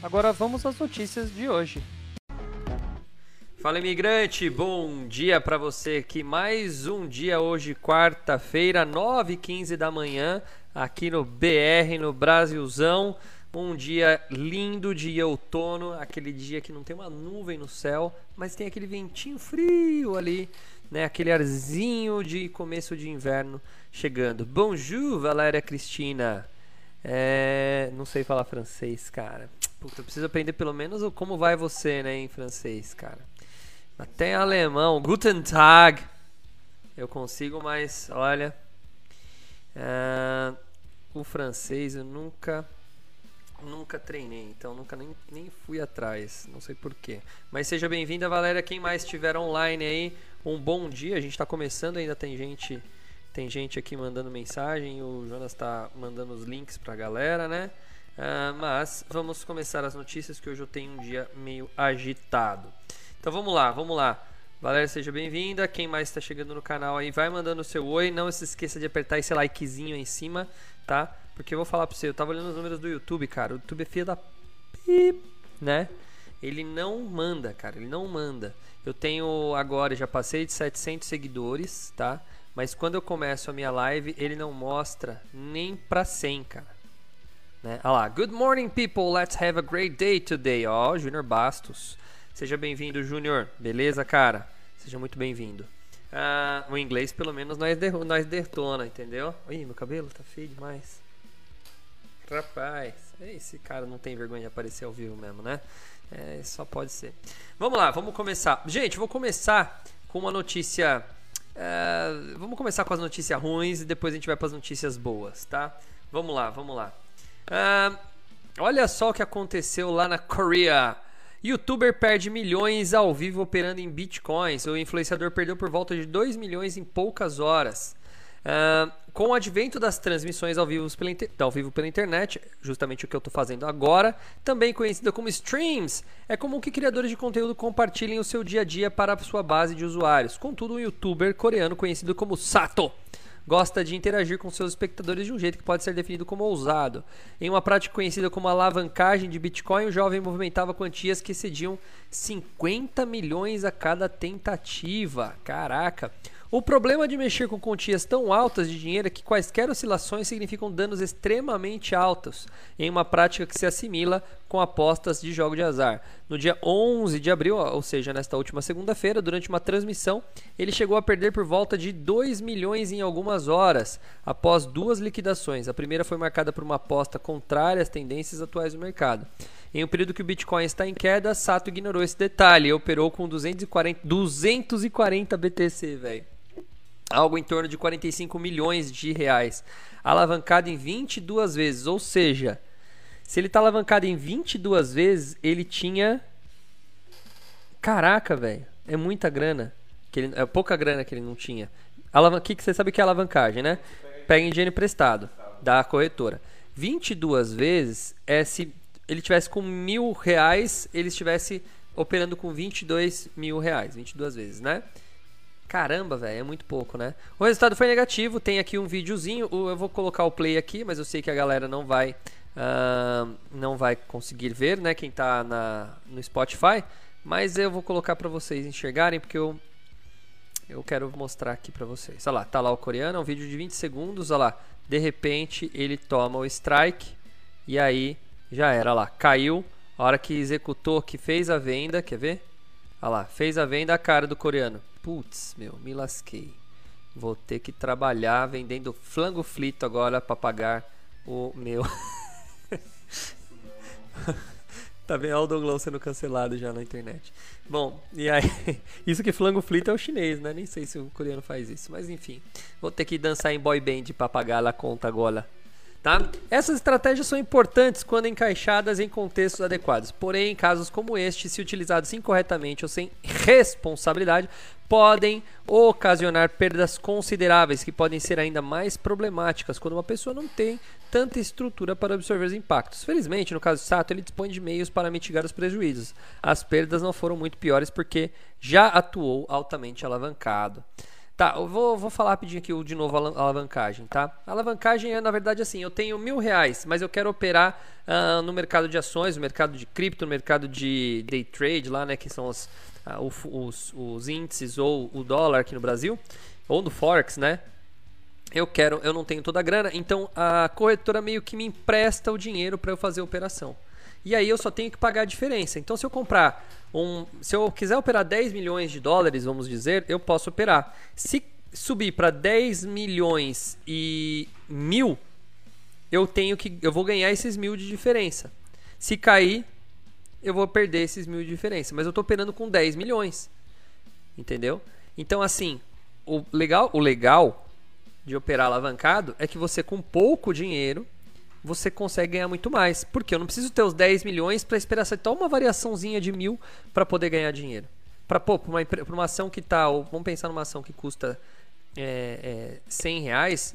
Agora vamos às notícias de hoje. Fala imigrante, bom dia para você aqui. Mais um dia hoje, quarta-feira, 9h15 da manhã, aqui no BR, no Brasilzão. Um dia lindo de outono, aquele dia que não tem uma nuvem no céu, mas tem aquele ventinho frio ali, né? Aquele arzinho de começo de inverno chegando. Bonjour, Valéria Cristina. É, não sei falar francês, cara. Puta, eu preciso aprender pelo menos o como vai você, né, em francês, cara. Até em alemão, Guten Tag. Eu consigo, mas olha, é, o francês eu nunca nunca treinei, então nunca nem, nem fui atrás, não sei porquê. Mas seja bem-vinda, Valéria. Quem mais estiver online aí, um bom dia. A gente está começando, ainda tem gente tem gente aqui mandando mensagem. O Jonas está mandando os links para a galera, né? Uh, mas vamos começar as notícias que hoje eu tenho um dia meio agitado. Então vamos lá, vamos lá. Valéria, seja bem-vinda. Quem mais está chegando no canal aí, vai mandando o seu oi. Não se esqueça de apertar esse likezinho aí em cima, tá? Porque eu vou falar pra você, eu tava olhando os números do YouTube, cara. O YouTube é filho da pip, né? Ele não manda, cara. Ele não manda. Eu tenho agora, já passei de 700 seguidores, tá? Mas quando eu começo a minha live, ele não mostra nem pra 100, cara. Né? Olha lá. Good morning, people. Let's have a great day today. Ó, oh, Júnior Bastos. Seja bem-vindo, Júnior. Beleza, cara? Seja muito bem-vindo. Uh, o inglês, pelo menos, nós, de, nós detona, entendeu? Ih, meu cabelo tá feio demais. Rapaz, esse cara não tem vergonha de aparecer ao vivo mesmo, né? É, só pode ser. Vamos lá, vamos começar. Gente, vou começar com uma notícia. Uh, vamos começar com as notícias ruins e depois a gente vai para as notícias boas, tá? Vamos lá, vamos lá. Uh, olha só o que aconteceu lá na Coreia. Youtuber perde milhões ao vivo operando em bitcoins. O influenciador perdeu por volta de 2 milhões em poucas horas. Uh, com o advento das transmissões ao vivo, pela ao vivo pela internet, justamente o que eu estou fazendo agora, também conhecida como streams, é comum que criadores de conteúdo compartilhem o seu dia a dia para a sua base de usuários. Contudo, um youtuber coreano conhecido como Sato gosta de interagir com seus espectadores de um jeito que pode ser definido como ousado. Em uma prática conhecida como alavancagem de Bitcoin, o jovem movimentava quantias que excediam 50 milhões a cada tentativa. Caraca! O problema de mexer com quantias tão altas de dinheiro é que quaisquer oscilações significam danos extremamente altos, em uma prática que se assimila com apostas de jogo de azar. No dia 11 de abril, ou seja, nesta última segunda-feira, durante uma transmissão, ele chegou a perder por volta de 2 milhões em algumas horas, após duas liquidações. A primeira foi marcada por uma aposta contrária às tendências atuais do mercado. Em um período que o Bitcoin está em queda, Sato ignorou esse detalhe e operou com 240, 240 BTC, velho algo em torno de 45 milhões de reais, alavancado em 22 vezes, ou seja, se ele está alavancado em 22 vezes, ele tinha Caraca, velho, é muita grana, que ele... é pouca grana que ele não tinha. Alavan... que, que você sabe que é alavancagem, né? Pega em dinheiro emprestado da corretora. 22 vezes é se ele tivesse com mil reais, ele estivesse operando com 22 mil reais, 22 vezes, né? Caramba, velho, é muito pouco, né? O resultado foi negativo, tem aqui um videozinho, eu vou colocar o play aqui, mas eu sei que a galera não vai uh, não vai conseguir ver, né, quem tá na, no Spotify, mas eu vou colocar para vocês enxergarem, porque eu eu quero mostrar aqui para vocês. Olha lá, tá lá o coreano, é um vídeo de 20 segundos, olha lá. De repente, ele toma o strike e aí já era, olha lá, caiu. A hora que executou, que fez a venda, quer ver? Olha lá, fez a venda a cara do coreano. Putz, meu, me lasquei. Vou ter que trabalhar vendendo flango frito agora para pagar o meu. tá vendo? Olha o Douglas sendo cancelado já na internet. Bom, e aí, isso que flango frito é o chinês, né? Nem sei se o coreano faz isso, mas enfim. Vou ter que dançar em boy band para pagar a conta agora. Tá? Essas estratégias são importantes quando encaixadas em contextos adequados. Porém, em casos como este, se utilizados incorretamente ou sem responsabilidade, podem ocasionar perdas consideráveis que podem ser ainda mais problemáticas quando uma pessoa não tem tanta estrutura para absorver os impactos. Felizmente, no caso de Sato, ele dispõe de meios para mitigar os prejuízos. As perdas não foram muito piores porque já atuou altamente alavancado. Tá, eu vou, vou falar rapidinho aqui de novo a alavancagem, tá? A alavancagem é, na verdade, assim, eu tenho mil reais, mas eu quero operar uh, no mercado de ações, no mercado de cripto, no mercado de day trade lá, né, que são os, uh, os, os índices ou o dólar aqui no Brasil, ou no Forex, né? Eu quero, eu não tenho toda a grana, então a corretora meio que me empresta o dinheiro para eu fazer a operação. E aí eu só tenho que pagar a diferença. Então se eu comprar um, se eu quiser operar 10 milhões de dólares, vamos dizer, eu posso operar. Se subir para 10 milhões e mil, eu tenho que, eu vou ganhar esses mil de diferença. Se cair, eu vou perder esses mil de diferença. Mas eu estou operando com 10 milhões, entendeu? Então assim, o legal, o legal de operar alavancado é que você com pouco dinheiro você consegue ganhar muito mais. Porque eu não preciso ter os 10 milhões para esperar só uma variaçãozinha de mil para poder ganhar dinheiro. Para uma, uma ação que está, vamos pensar numa ação que custa é, é, 100 reais,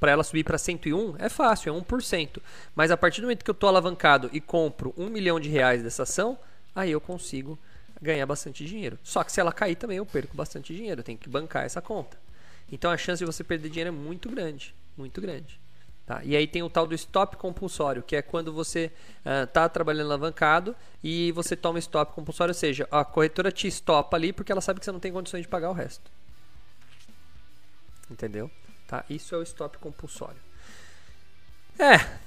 para ela subir para 101, é fácil, é 1%. Mas a partir do momento que eu estou alavancado e compro 1 milhão de reais dessa ação, aí eu consigo ganhar bastante dinheiro. Só que se ela cair também eu perco bastante dinheiro, eu tenho que bancar essa conta. Então a chance de você perder dinheiro é muito grande, muito grande. Tá? E aí tem o tal do stop compulsório, que é quando você está uh, trabalhando alavancado e você toma stop compulsório, ou seja, a corretora te stopa ali porque ela sabe que você não tem condições de pagar o resto. Entendeu? Tá? Isso é o stop compulsório. É.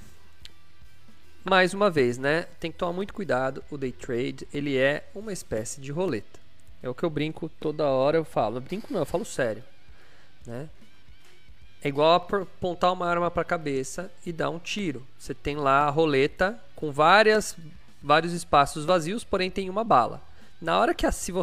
Mais uma vez, né? Tem que tomar muito cuidado. O day trade, ele é uma espécie de roleta. É o que eu brinco toda hora, eu falo. Eu brinco não, eu falo sério. Né? É igual apontar uma arma para a cabeça e dar um tiro. Você tem lá a roleta com várias, vários espaços vazios, porém tem uma bala. Na hora que a, se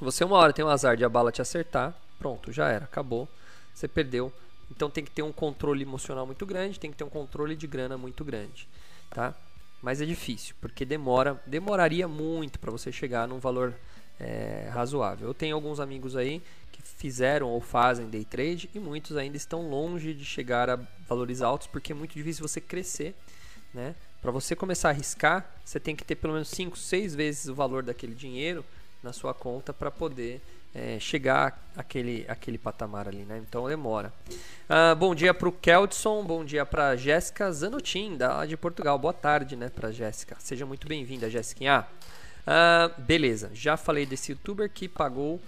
você uma hora tem o azar de a bala te acertar, pronto, já era, acabou, você perdeu. Então tem que ter um controle emocional muito grande, tem que ter um controle de grana muito grande, tá? Mas é difícil, porque demora, demoraria muito para você chegar num valor é, razoável. Eu tenho alguns amigos aí fizeram ou fazem day trade e muitos ainda estão longe de chegar a valores altos porque é muito difícil você crescer, né? Para você começar a arriscar, você tem que ter pelo menos 5, 6 vezes o valor daquele dinheiro na sua conta para poder é, chegar àquele, àquele patamar ali, né? Então demora. Ah, bom dia para o Keldson, bom dia para Jéssica Zanotin, da de Portugal. Boa tarde, né, para Jéssica. Seja muito bem-vinda, Jéssica. Ah, beleza, já falei desse youtuber que pagou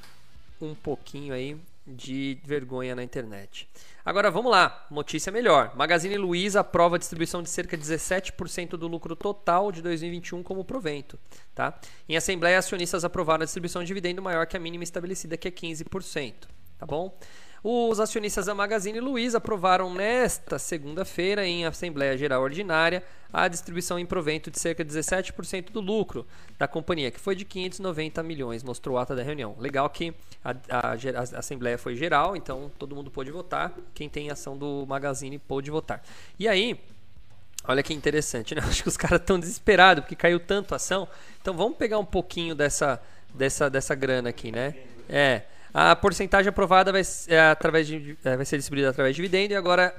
um pouquinho aí de vergonha na internet. Agora vamos lá, notícia melhor. Magazine Luiza aprova a distribuição de cerca de 17% do lucro total de 2021 como provento. Tá? Em assembleia, acionistas aprovaram a distribuição de dividendo maior que a mínima estabelecida, que é 15%. Tá bom? Os acionistas da Magazine Luiza aprovaram nesta segunda-feira, em Assembleia Geral Ordinária, a distribuição em provento de cerca de 17% do lucro da companhia, que foi de 590 milhões, mostrou a ata da reunião. Legal que a, a, a, Assembleia foi geral, então todo mundo pôde votar. Quem tem ação do Magazine pôde votar. E aí, olha que interessante, né? Acho que os caras estão desesperados porque caiu tanto a ação. Então vamos pegar um pouquinho dessa, dessa, dessa grana aqui, né? É. A porcentagem aprovada vai, é, através de, é, vai ser distribuída através de dividendo e agora,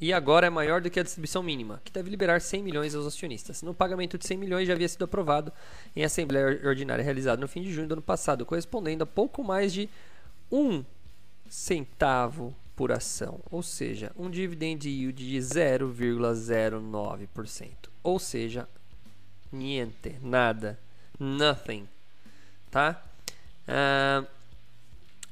e agora é maior do que a distribuição mínima, que deve liberar 100 milhões aos acionistas. No pagamento de 100 milhões já havia sido aprovado em assembleia ordinária realizada no fim de junho do ano passado, correspondendo a pouco mais de um centavo por ação, ou seja, um dividend yield de 0,09%, ou seja, niente, nada, nothing, tá? Uh,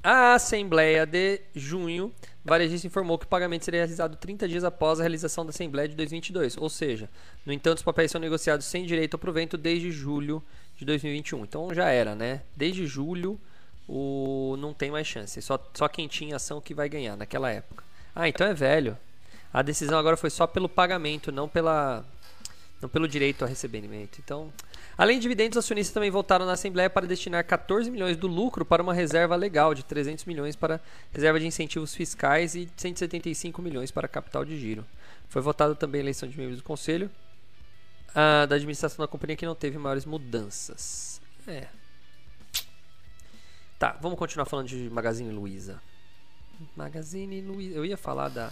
a Assembleia de junho, varejista informou que o pagamento seria realizado 30 dias após a realização da Assembleia de 2022. Ou seja, no entanto, os papéis são negociados sem direito ao provento desde julho de 2021. Então já era, né? Desde julho o não tem mais chance. Só, só quem tinha ação que vai ganhar naquela época. Ah, então é velho. A decisão agora foi só pelo pagamento, não pela não pelo direito a recebimento. Então, Além de dividendos, os acionistas também votaram na Assembleia para destinar 14 milhões do lucro para uma reserva legal de 300 milhões para reserva de incentivos fiscais e 175 milhões para capital de giro. Foi votado também a eleição de membros do conselho a, da administração da companhia que não teve maiores mudanças. É. Tá, vamos continuar falando de Magazine Luiza. Magazine Luiza. Eu ia falar da.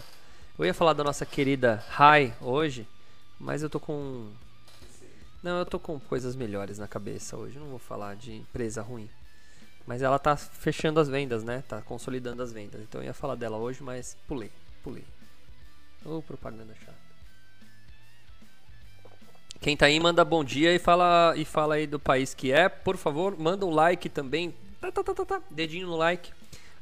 Eu ia falar da nossa querida Rai hoje, mas eu tô com. Não, eu tô com coisas melhores na cabeça hoje. Não vou falar de empresa ruim. Mas ela tá fechando as vendas, né? Tá consolidando as vendas. Então eu ia falar dela hoje, mas pulei, pulei. Ô, oh, propaganda chata. Quem tá aí, manda bom dia e fala, e fala aí do país que é. Por favor, manda um like também. Tá, tá, tá, tá, tá. Dedinho no like.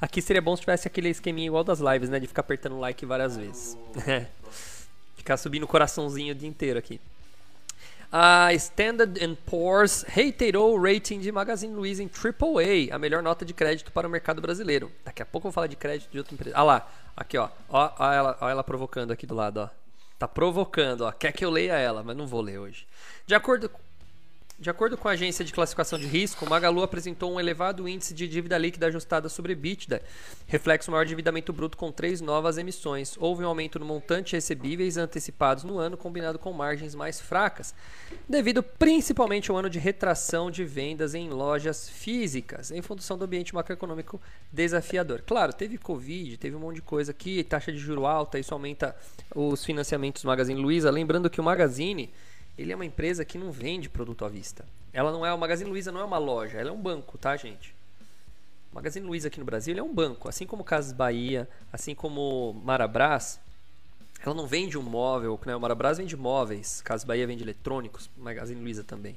Aqui seria bom se tivesse aquele esqueminha igual das lives, né? De ficar apertando like várias vezes. ficar subindo o coraçãozinho o dia inteiro aqui. A Standard Poor's reiterou o rating de Magazine Luiza em AAA, a melhor nota de crédito para o mercado brasileiro. Daqui a pouco eu vou falar de crédito de outra empresa. Ah lá, aqui ó, ó, ó ela, ó ela provocando aqui do lado, ó. Tá provocando, ó. Quer que eu leia ela, mas não vou ler hoje. De acordo de acordo com a agência de classificação de risco, Magalu apresentou um elevado índice de dívida líquida ajustada sobre EBITDA, reflexo maior endividamento bruto com três novas emissões. Houve um aumento no montante recebíveis antecipados no ano, combinado com margens mais fracas, devido principalmente ao ano de retração de vendas em lojas físicas, em função do ambiente macroeconômico desafiador. Claro, teve Covid, teve um monte de coisa aqui, taxa de juro alta, isso aumenta os financiamentos do Magazine Luiza. Lembrando que o Magazine ele é uma empresa que não vende produto à vista. Ela não é, o Magazine Luiza não é uma loja, ela é um banco, tá, gente? O Magazine Luiza aqui no Brasil é um banco, assim como Casas Bahia, assim como Marabras. Ela não vende um móvel, né? O Marabras vende móveis, Casas Bahia vende eletrônicos, Magazine Luiza também.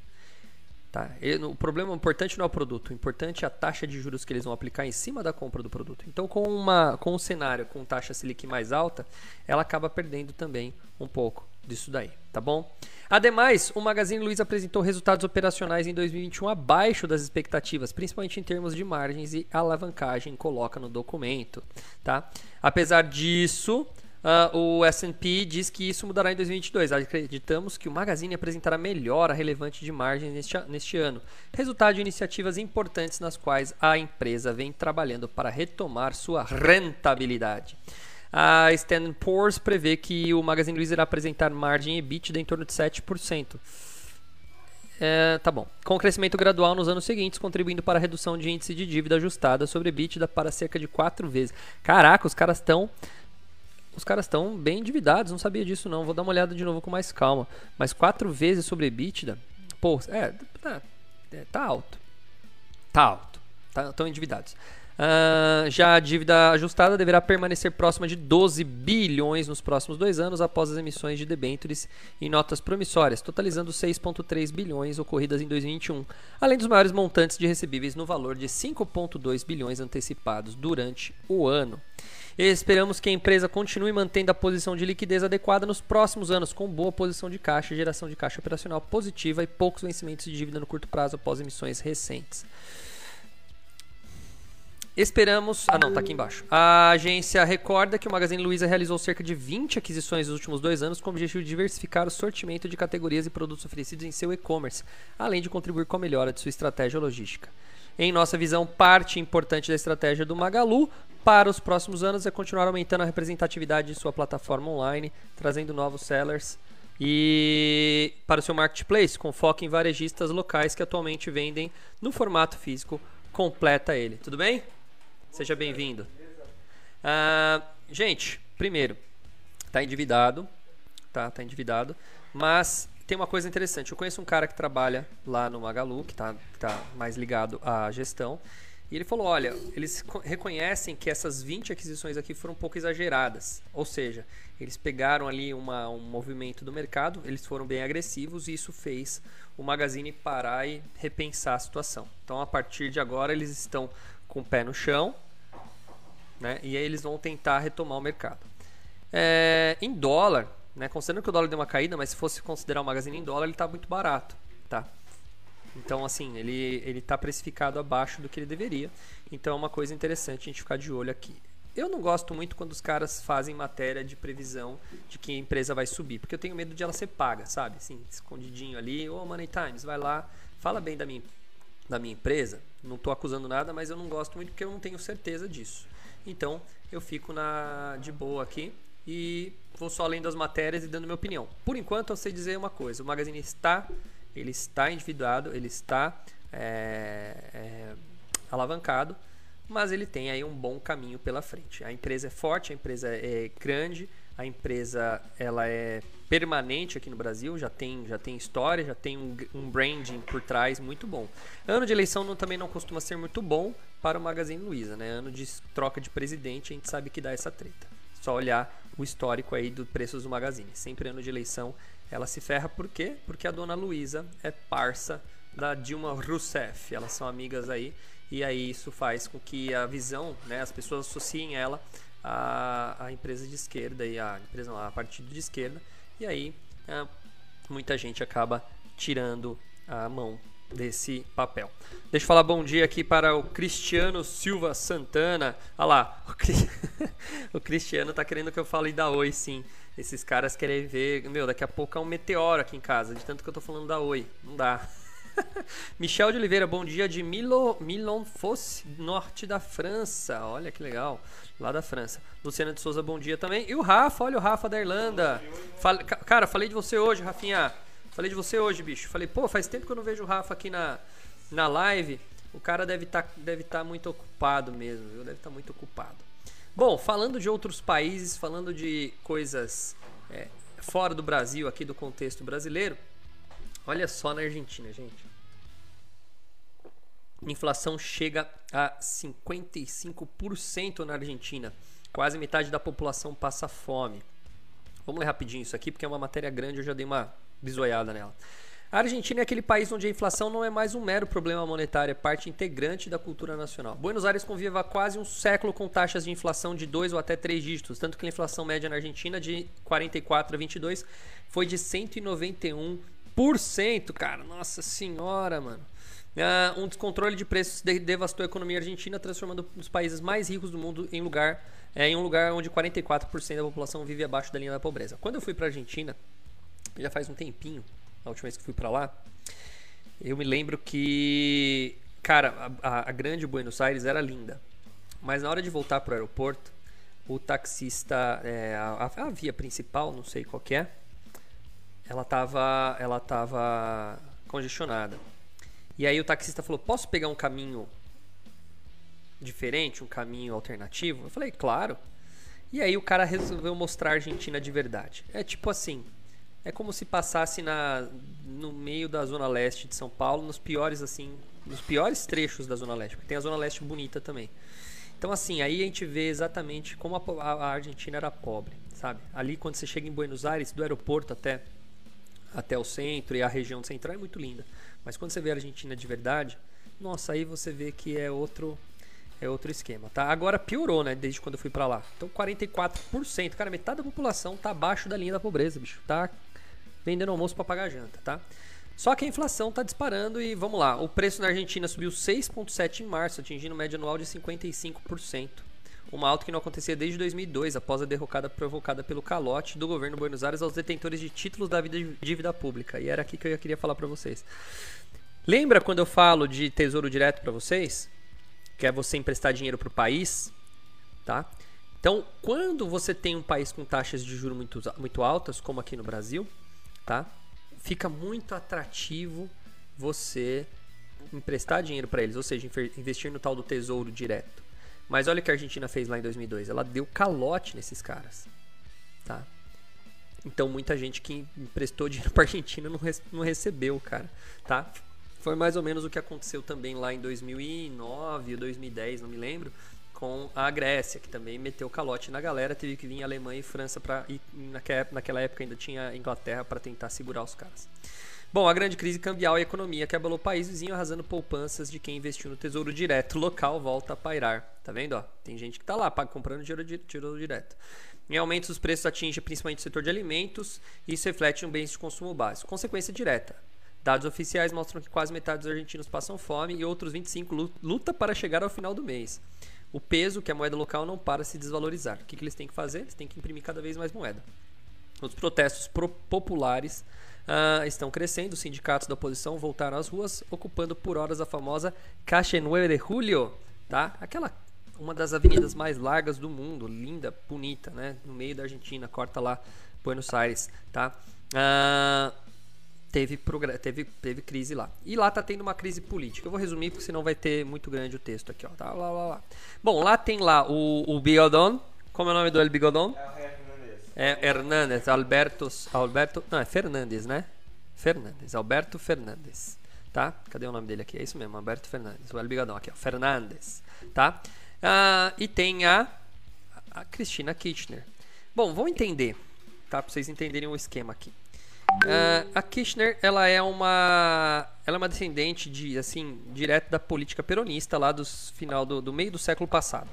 Tá? o problema importante não é o produto, o importante é a taxa de juros que eles vão aplicar em cima da compra do produto. Então, com, uma, com um cenário com taxa Selic mais alta, ela acaba perdendo também um pouco disso daí, tá bom? Ademais, o Magazine Luiza apresentou resultados operacionais em 2021 abaixo das expectativas, principalmente em termos de margens e alavancagem, coloca no documento, tá? Apesar disso, uh, o S&P diz que isso mudará em 2022. Acreditamos que o Magazine apresentará melhora relevante de margens neste, neste ano, resultado de iniciativas importantes nas quais a empresa vem trabalhando para retomar sua rentabilidade. A Standard Poor's prevê que o Magazine Luiza irá apresentar margem EBITDA em torno de 7%. É, tá bom. Com crescimento gradual nos anos seguintes, contribuindo para a redução de índice de dívida ajustada sobre EBITDA para cerca de 4 vezes. Caraca, os caras estão os caras estão bem endividados, não sabia disso não. Vou dar uma olhada de novo com mais calma. Mas 4 vezes sobre EBITDA, pô, é, tá, é, tá alto. Tá alto. Tá, endividados. Uh, já a dívida ajustada deverá permanecer próxima de 12 bilhões nos próximos dois anos após as emissões de debêntures e notas promissórias, totalizando 6,3 bilhões ocorridas em 2021, além dos maiores montantes de recebíveis no valor de 5,2 bilhões antecipados durante o ano. Esperamos que a empresa continue mantendo a posição de liquidez adequada nos próximos anos, com boa posição de caixa, geração de caixa operacional positiva e poucos vencimentos de dívida no curto prazo após emissões recentes. Esperamos. Ah, não, tá aqui embaixo. A agência recorda que o Magazine Luiza realizou cerca de 20 aquisições nos últimos dois anos com o objetivo de diversificar o sortimento de categorias e produtos oferecidos em seu e-commerce, além de contribuir com a melhora de sua estratégia logística. Em nossa visão, parte importante da estratégia do Magalu para os próximos anos é continuar aumentando a representatividade de sua plataforma online, trazendo novos sellers e para o seu marketplace, com foco em varejistas locais que atualmente vendem no formato físico, completa ele. Tudo bem? Seja bem-vindo. Uh, gente, primeiro, tá endividado, tá, tá endividado, mas tem uma coisa interessante. Eu conheço um cara que trabalha lá no Magalu, que tá, tá mais ligado à gestão, e ele falou: olha, eles reconhecem que essas 20 aquisições aqui foram um pouco exageradas. Ou seja, eles pegaram ali uma, um movimento do mercado, eles foram bem agressivos e isso fez o Magazine parar e repensar a situação. Então, a partir de agora, eles estão com o pé no chão, né? E aí eles vão tentar retomar o mercado. É, em dólar, né? Considerando que o dólar deu uma caída, mas se fosse considerar o Magazine em dólar, ele está muito barato, tá? Então, assim, ele ele está precificado abaixo do que ele deveria. Então, é uma coisa interessante a gente ficar de olho aqui. Eu não gosto muito quando os caras fazem matéria de previsão de que a empresa vai subir, porque eu tenho medo de ela ser paga, sabe? Assim, escondidinho ali, ô oh, Money Times, vai lá, fala bem da minha, da minha empresa. Não estou acusando nada, mas eu não gosto muito porque eu não tenho certeza disso. Então eu fico na de boa aqui, e vou só lendo as matérias e dando minha opinião. Por enquanto, eu sei dizer uma coisa: o Magazine está, ele está endividado, ele está é, é, alavancado, mas ele tem aí um bom caminho pela frente. A empresa é forte, a empresa é grande, a empresa ela é permanente aqui no Brasil, já tem, já tem história, já tem um, um branding por trás muito bom. Ano de eleição não, também não costuma ser muito bom para o Magazine Luiza, né? Ano de troca de presidente, a gente sabe que dá essa treta. Só olhar o histórico aí do preços do Magazine. Sempre ano de eleição ela se ferra por quê? Porque a dona Luiza é parça da Dilma Rousseff. Elas são amigas aí e aí isso faz com que a visão, né, as pessoas associem ela à, à empresa de esquerda e a empresa não, a partido de esquerda e aí é, muita gente acaba tirando a mão desse papel. Deixa eu falar bom dia aqui para o Cristiano Silva Santana. Olha lá, o, Cri... o Cristiano tá querendo que eu fale da Oi, sim. Esses caras querem ver, meu, daqui a pouco é um meteoro aqui em casa, de tanto que eu tô falando da Oi. Não dá. Michel de Oliveira, bom dia de Milo, Milon Fosse, norte da França. Olha que legal, lá da França. Luciana de Souza, bom dia também. E o Rafa, olha o Rafa da Irlanda. Fale, cara, falei de você hoje, Rafinha. Falei de você hoje, bicho. Falei, pô, faz tempo que eu não vejo o Rafa aqui na, na live. O cara deve estar tá, deve tá muito ocupado mesmo, viu? Deve estar tá muito ocupado. Bom, falando de outros países, falando de coisas é, fora do Brasil, aqui do contexto brasileiro. Olha só na Argentina, gente. Inflação chega a 55% na Argentina. Quase metade da população passa fome. Vamos ler rapidinho isso aqui, porque é uma matéria grande, eu já dei uma bisoiada nela. A Argentina é aquele país onde a inflação não é mais um mero problema monetário, é parte integrante da cultura nacional. Buenos Aires convive há quase um século com taxas de inflação de 2 ou até 3 dígitos, tanto que a inflação média na Argentina de 44 a 22 foi de 191 cara. Nossa senhora, mano. Uh, um descontrole de preços devastou a economia argentina, transformando os países mais ricos do mundo em lugar é, em um lugar onde 44% da população vive abaixo da linha da pobreza. Quando eu fui para a Argentina, já faz um tempinho, a última vez que fui para lá, eu me lembro que, cara, a, a, grande Buenos Aires era linda, mas na hora de voltar para o aeroporto, o taxista, é, a, a, via principal, não sei qual é, ela tava, ela tava congestionada. E aí o taxista falou: "Posso pegar um caminho diferente, um caminho alternativo?" Eu falei: "Claro". E aí o cara resolveu mostrar a Argentina de verdade. É tipo assim, é como se passasse na no meio da zona leste de São Paulo, nos piores assim, nos piores trechos da zona leste, porque tem a zona leste bonita também. Então assim, aí a gente vê exatamente como a, a Argentina era pobre, sabe? Ali quando você chega em Buenos Aires, do aeroporto até até o centro e a região central é muito linda. Mas quando você vê a Argentina de verdade, nossa, aí você vê que é outro é outro esquema, tá? Agora piorou, né, desde quando eu fui para lá. Então 44%, cara, metade da população tá abaixo da linha da pobreza, bicho. Tá vendendo almoço para pagar janta, tá? Só que a inflação tá disparando e vamos lá. O preço na Argentina subiu 6.7 em março, atingindo média anual de 55% uma alta que não acontecia desde 2002, após a derrocada provocada pelo calote do governo de Buenos Aires aos detentores de títulos da dívida pública. E era aqui que eu queria falar para vocês. Lembra quando eu falo de tesouro direto para vocês? Que é você emprestar dinheiro para o país, tá? Então, quando você tem um país com taxas de juros muito, muito altas, como aqui no Brasil, tá? Fica muito atrativo você emprestar dinheiro para eles, ou seja, investir no tal do tesouro direto. Mas olha o que a Argentina fez lá em 2002. Ela deu calote nesses caras. Tá? Então muita gente que emprestou dinheiro para Argentina não, não recebeu, cara. Tá? Foi mais ou menos o que aconteceu também lá em 2009 ou 2010, não me lembro, com a Grécia, que também meteu calote na galera, teve que vir Alemanha e França para naquela época ainda tinha Inglaterra para tentar segurar os caras. Bom, a grande crise cambial e economia que abalou o país vizinho, arrasando poupanças de quem investiu no tesouro direto local, volta a pairar. Tá vendo? Ó, tem gente que tá lá comprando tesouro direto. Em aumentos, os preços atingem principalmente o setor de alimentos e isso reflete em bens de consumo básico. Consequência direta. Dados oficiais mostram que quase metade dos argentinos passam fome e outros 25 luta para chegar ao final do mês. O peso, que é a moeda local, não para se desvalorizar. O que, que eles têm que fazer? Eles têm que imprimir cada vez mais moeda. Os protestos populares uh, estão crescendo. Os sindicatos da oposição voltaram às ruas, ocupando por horas a famosa Caixa 9 de Julio, tá? Aquela uma das avenidas mais largas do mundo, linda, bonita, né? No meio da Argentina, corta lá Buenos Aires, tá? Ah, teve, teve, teve crise lá. E lá tá tendo uma crise política. Eu vou resumir porque senão vai ter muito grande o texto aqui, ó. Tá, lá, lá, lá. Bom, lá tem lá o, o Bigodon. Como é o nome do El Bigodon? É Hernandes, Alberto, Alberto, não, é Fernandes, né? Fernandes, Alberto Fernandes, tá? Cadê o nome dele aqui? É isso mesmo, Alberto Fernandes, o El Bigodão aqui, ó, Fernandes, tá? Ah, e tem a, a Cristina Kirchner. Bom, vamos entender, tá? Para vocês entenderem o esquema aqui. Uh, a Kirchner, ela é uma ela é uma descendente de assim direto da política peronista lá dos final do, do meio do século passado,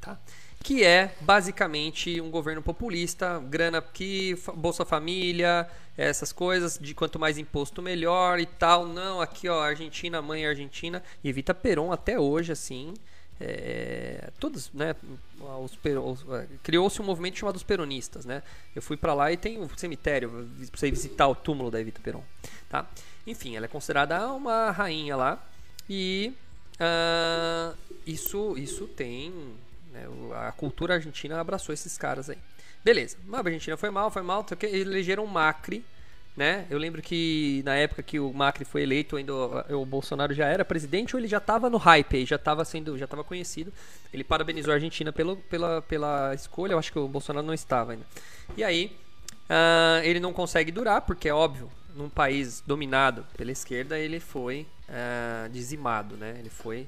tá? Que é basicamente um governo populista, grana que Bolsa Família, essas coisas de quanto mais imposto melhor e tal. Não, aqui ó, Argentina, mãe Argentina, evita Peron até hoje assim. É, todos, né, é, criou-se um movimento chamado os peronistas, né? Eu fui para lá e tem um cemitério para você visitar o túmulo da Evita Peron, tá? Enfim, ela é considerada uma rainha lá e uh, isso, isso tem, a cultura argentina abraçou esses caras aí. Beleza, a Argentina foi mal, foi mal, elegeram Macri né? Eu lembro que na época que o Macri foi eleito, ainda o, Bolsonaro já era presidente ou ele já estava no hype, já estava sendo, já estava conhecido. Ele parabenizou a Argentina pelo, pela, pela escolha, eu acho que o Bolsonaro não estava ainda. E aí, uh, ele não consegue durar, porque é óbvio, num país dominado pela esquerda, ele foi uh, dizimado, né? Ele foi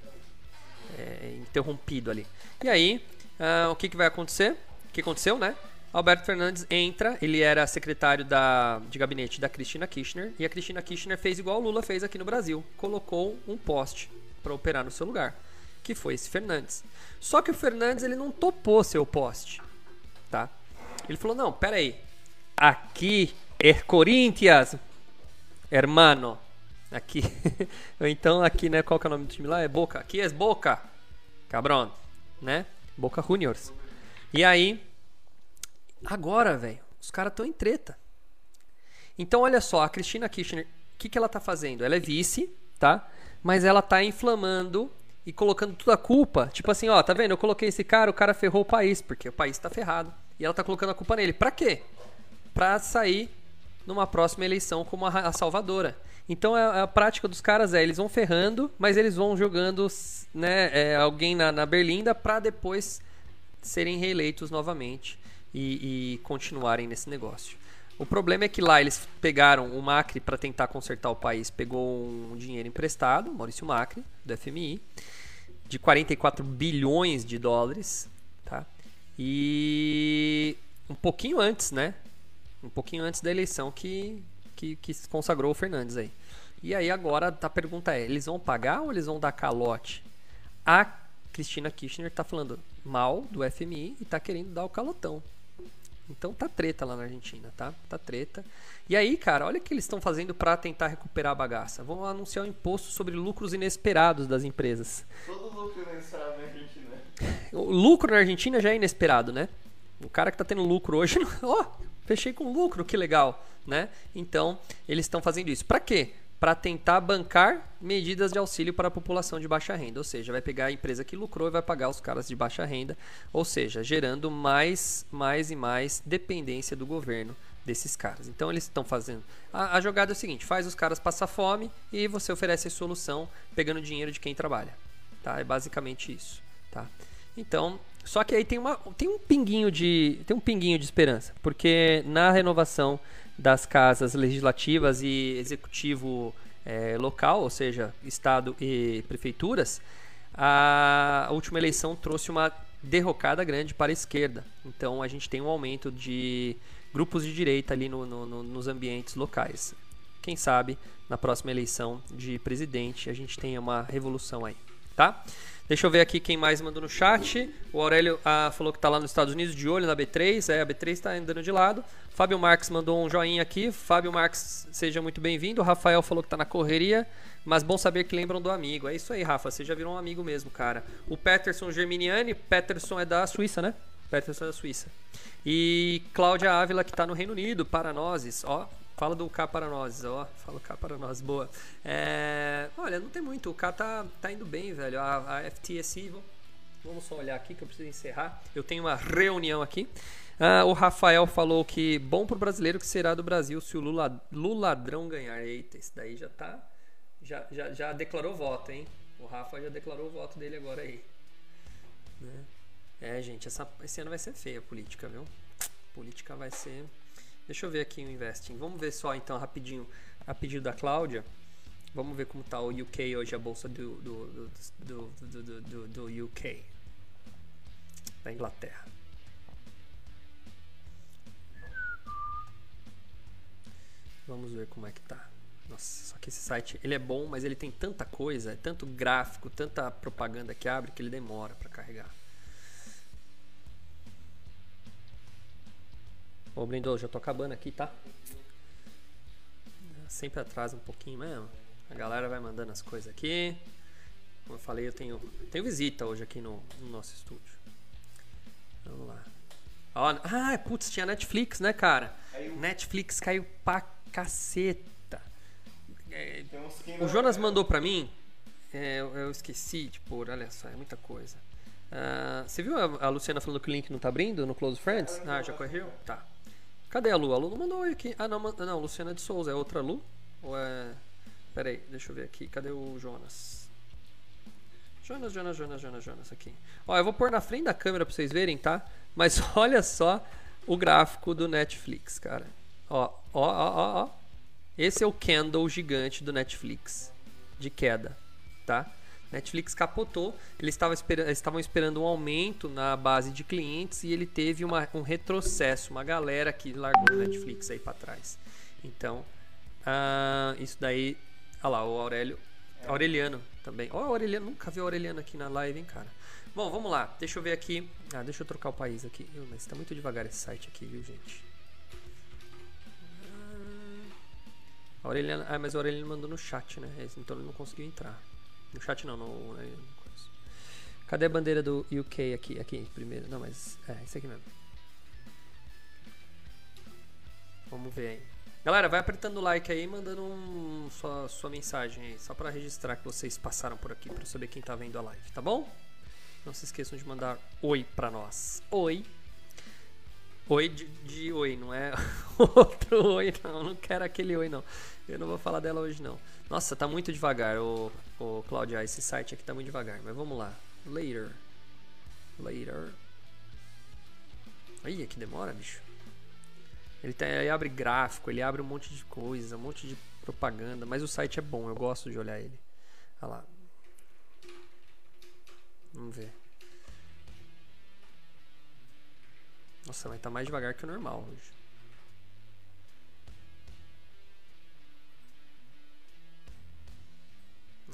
é, interrompido ali. E aí, uh, o que, que vai acontecer? O que aconteceu, né? Alberto Fernandes entra, ele era secretário da, de gabinete da Cristina Kirchner, e a Cristina Kirchner fez igual o Lula fez aqui no Brasil, colocou um poste para operar no seu lugar, que foi esse Fernandes. Só que o Fernandes ele não topou seu poste, tá? Ele falou: "Não, pera aí. Aqui é Corinthians, hermano. Aqui. então aqui, né, qual que é o nome do time lá? É Boca. Aqui é Boca. Cabrão, né? Boca Juniors. E aí Agora, velho, os caras estão em treta. Então, olha só, a Cristina Kirchner, o que, que ela tá fazendo? Ela é vice, tá? Mas ela tá inflamando e colocando toda a culpa. Tipo assim, ó, tá vendo? Eu coloquei esse cara, o cara ferrou o país, porque o país tá ferrado. E ela tá colocando a culpa nele. Pra quê? Pra sair numa próxima eleição como a salvadora. Então a, é, a, prática dos caras é, eles vão ferrando, mas eles vão jogando né, é, alguém na, na berlinda para depois serem reeleitos novamente e, e continuarem nesse negócio. O problema é que lá eles pegaram o Macri para tentar consertar o país, pegou um dinheiro emprestado, Maurício Macri, do FMI, de 44 bilhões de dólares, tá? E um pouquinho antes, né? Um pouquinho antes da eleição que, que, que consagrou o Fernandes aí. E aí agora a pergunta é, eles vão pagar ou eles vão dar calote? A Cristina Kirchner está falando mal do FMI e está querendo dar o calotão. Então tá treta lá na Argentina, tá? Tá treta. E aí, cara, olha o que eles estão fazendo para tentar recuperar a bagaça. Vão anunciar um imposto sobre lucros inesperados das empresas. Todo lucro inesperado na Argentina. O lucro na Argentina já é inesperado, né? O cara que tá tendo lucro hoje, ó, oh, fechei com lucro, que legal, né? Então, eles estão fazendo isso. Para quê? para tentar bancar medidas de auxílio para a população de baixa renda, ou seja, vai pegar a empresa que lucrou e vai pagar os caras de baixa renda, ou seja, gerando mais, mais e mais dependência do governo desses caras. Então eles estão fazendo. A, a, jogada é o seguinte: faz os caras passar fome e você oferece a solução pegando dinheiro de quem trabalha. Tá? É basicamente isso. Tá? Então, só que aí tem, uma, tem um pinguinho de tem um pinguinho de esperança, porque na renovação das casas legislativas e executivo é, local, ou seja, estado e prefeituras, a última eleição trouxe uma derrocada grande para a esquerda. Então a gente tem um aumento de grupos de direita ali no, no, no, nos ambientes locais. Quem sabe na próxima eleição de presidente a gente tenha uma revolução aí, tá? Deixa eu ver aqui quem mais mandou no chat. O Aurélio ah, falou que está lá nos Estados Unidos de olho na B3. É, a B3 está andando de lado. Fábio Marques mandou um joinha aqui. Fábio Marques, seja muito bem-vindo. Rafael falou que está na correria, mas bom saber que lembram do amigo. É isso aí, Rafa. Você já virou um amigo mesmo, cara. O Peterson Germiniani. Peterson é da Suíça, né? Peterson é da Suíça. E Cláudia Ávila, que está no Reino Unido, para nós. Ó, Fala do K para nós, ó. Fala o K para nós, boa. É, olha, não tem muito. O K tá, tá indo bem, velho. A, a FTSE Vamos só olhar aqui que eu preciso encerrar. Eu tenho uma reunião aqui. Ah, o Rafael falou que bom pro brasileiro que será do Brasil se o Lula, Luladrão ganhar. Eita, esse daí já tá. Já, já, já declarou voto, hein? O Rafa já declarou o voto dele agora aí. Né? É, gente, essa, esse ano vai ser feia a política, viu? Política vai ser. Deixa eu ver aqui o investing. Vamos ver só então rapidinho a pedido da Cláudia. Vamos ver como está o UK hoje, a bolsa do, do, do, do, do, do UK, da Inglaterra. Vamos ver como é que tá. Nossa, só que esse site, ele é bom, mas ele tem tanta coisa, tanto gráfico, tanta propaganda que abre que ele demora para carregar. Ô, Blindou, já tô acabando aqui, tá? Sempre atrasa um pouquinho mesmo. A galera vai mandando as coisas aqui. Como eu falei, eu tenho, tenho visita hoje aqui no, no nosso estúdio. Vamos lá. Ó, ah, putz, tinha Netflix, né, cara? Netflix caiu pra caceta. É, o Jonas mandou pra mim. É, eu, eu, esqueci de pôr, olha só, é muita coisa. Uh, você viu a, a, Luciana falando que o link não tá abrindo no Close Friends? Ah, já corrigiu? Tá. Cadê a Lu? A Lu não mandou aqui. Ah, não, não, Luciana de Souza. É outra Lu? Ou é. Pera aí, deixa eu ver aqui. Cadê o Jonas? Jonas, Jonas, Jonas, Jonas, Jonas aqui. Ó, eu vou pôr na frente da câmera pra vocês verem, tá? Mas olha só o gráfico do Netflix, cara. Ó, ó, ó, ó, ó. Esse é o candle gigante do Netflix de queda, tá? Netflix capotou, eles estavam esperando, estavam esperando um aumento na base de clientes e ele teve uma, um retrocesso, uma galera que largou o Netflix aí para trás. Então, uh, isso daí Olha lá, o Aurélio. Aureliano também. Ó, oh, Aureliano, nunca vi o Aureliano aqui na live, hein, cara. Bom, vamos lá. Deixa eu ver aqui. Ah, deixa eu trocar o país aqui. Mas tá muito devagar esse site aqui, viu, gente? Ah, Aureliano, ah, mas o Aureliano mandou no chat, né? Então ele não conseguiu entrar. No chat não, no, no Cadê a bandeira do UK aqui? Aqui, primeiro. Não, mas. É, isso aqui mesmo. Vamos ver aí. Galera, vai apertando o like aí, mandando um, sua, sua mensagem aí, só para registrar que vocês passaram por aqui para saber quem tá vendo a live, tá bom? Não se esqueçam de mandar oi para nós. Oi. Oi de, de, oi, não é outro oi, não. Não quero aquele oi, não. Eu não vou falar dela hoje, não. Nossa, tá muito devagar, o, o Claudia. Esse site aqui tá muito devagar, mas vamos lá. Later. Later. Aí, que demora, bicho. Ele, tem, ele abre gráfico, ele abre um monte de coisa, um monte de propaganda, mas o site é bom, eu gosto de olhar ele. Olha lá. Vamos ver. Nossa, mas tá mais devagar que o normal hoje.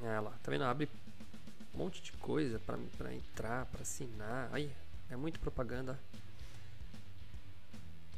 É lá, tá vendo? Abre um monte de coisa pra entrar, pra assinar. Aí, é muito propaganda.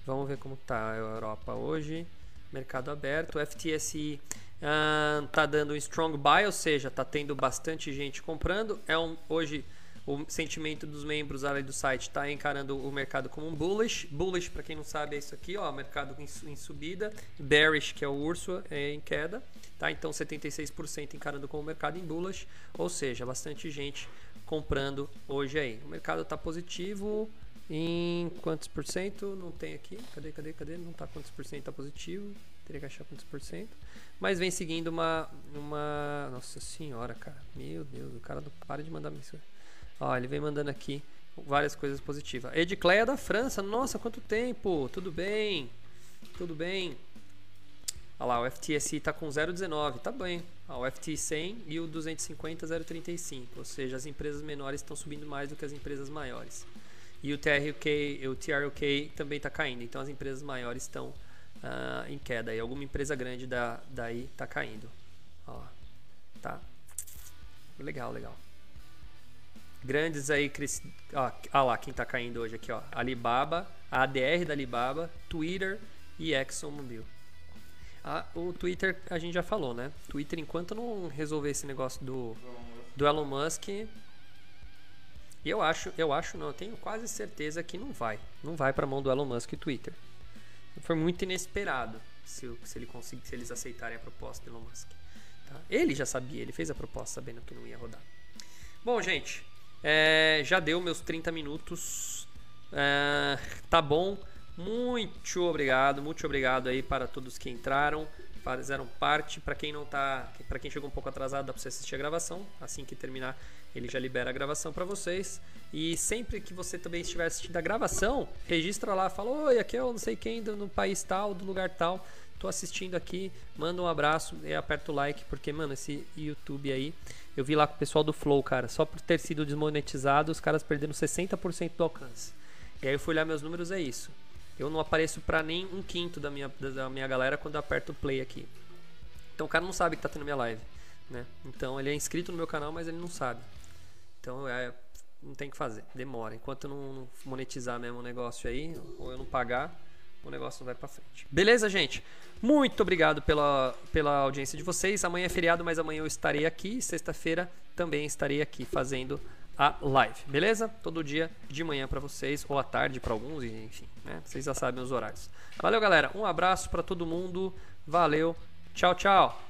Vamos ver como está a Europa hoje. Mercado aberto. O FTSE uh, dando um strong buy, ou seja, está tendo bastante gente comprando. É um, hoje o sentimento dos membros ali do site está encarando o mercado como um bullish. Bullish, para quem não sabe, é isso aqui, ó, mercado em, em, subida. Bearish, que é o urso, é em queda. Tá? Então, 76% encarando como mercado em bullish, ou seja, bastante gente comprando hoje aí. O mercado está positivo. Em quantos por cento? Não tem aqui. Cadê, cadê, cadê? Não está quantos por cento está positivo. Teria que achar quantos por cento. Mas vem seguindo uma. uma Nossa senhora, cara. Meu Deus, o cara não para de mandar mensagem. Ó, ele vem mandando aqui várias coisas positivas. Edcleia da França. Nossa, quanto tempo! Tudo bem? Tudo bem? Olha lá, o FTSE está com 0,19. Tá bem. Ó, o FT 100 e o 250 0,35. Ou seja, as empresas menores estão subindo mais do que as empresas maiores. E o TRK, o TRK também está caindo. Então as empresas maiores estão uh, em queda. E alguma empresa grande da, daí está caindo. Ó, tá. Legal, legal. Grandes aí, ó, ó lá quem está caindo hoje aqui, ó. Alibaba, a ADR da Alibaba, Twitter e ExxonMobil. Ah, o Twitter a gente já falou, né? Twitter, enquanto não resolver esse negócio do, do Elon Musk, eu acho, eu acho não, eu tenho quase certeza que não vai. Não vai para mão do Elon Musk e Twitter. Foi muito inesperado se, se, ele conseguir, se eles aceitarem a proposta do Elon Musk. Tá? Ele já sabia, ele fez a proposta sabendo que não ia rodar. Bom, gente, É, já deu meus 30 minutos. É, tá bom. Muito obrigado, muito obrigado aí para todos que entraram, fizeram parte. Para quem não tá, para quem chegou um pouco atrasado, dá para você assistir a gravação. Assim que terminar, ele já libera a gravação para vocês. E sempre que você também estiver assistindo a gravação, registra lá, fala: "Oi, aqui é eu não sei quem do, no país tal, do lugar tal, tô assistindo aqui". Manda um abraço e aperta o like, porque mano, esse YouTube aí, eu vi lá com o pessoal do Flow, cara, só por ter sido desmonetizado, os caras perderam 60% do alcance. E aí eu fui olhar meus números, é isso. Eu não apareço para nem um quinto da minha, da minha galera quando eu aperto play aqui. Então o cara não sabe que tá tendo minha live, né? Então ele é inscrito no meu canal, mas ele não sabe. Então é, não tem que fazer, demora. Enquanto eu não monetizar mesmo o negócio aí, ou eu não pagar, o negócio não vai para frente. Beleza, gente? Muito obrigado pela, pela audiência de vocês. Amanhã é feriado, mas amanhã eu estarei aqui. Sexta-feira também estarei aqui fazendo a live, beleza? Todo dia de manhã para vocês ou à tarde para alguns, enfim, né? Vocês já sabem os horários. Valeu, galera. Um abraço para todo mundo. Valeu. Tchau, tchau.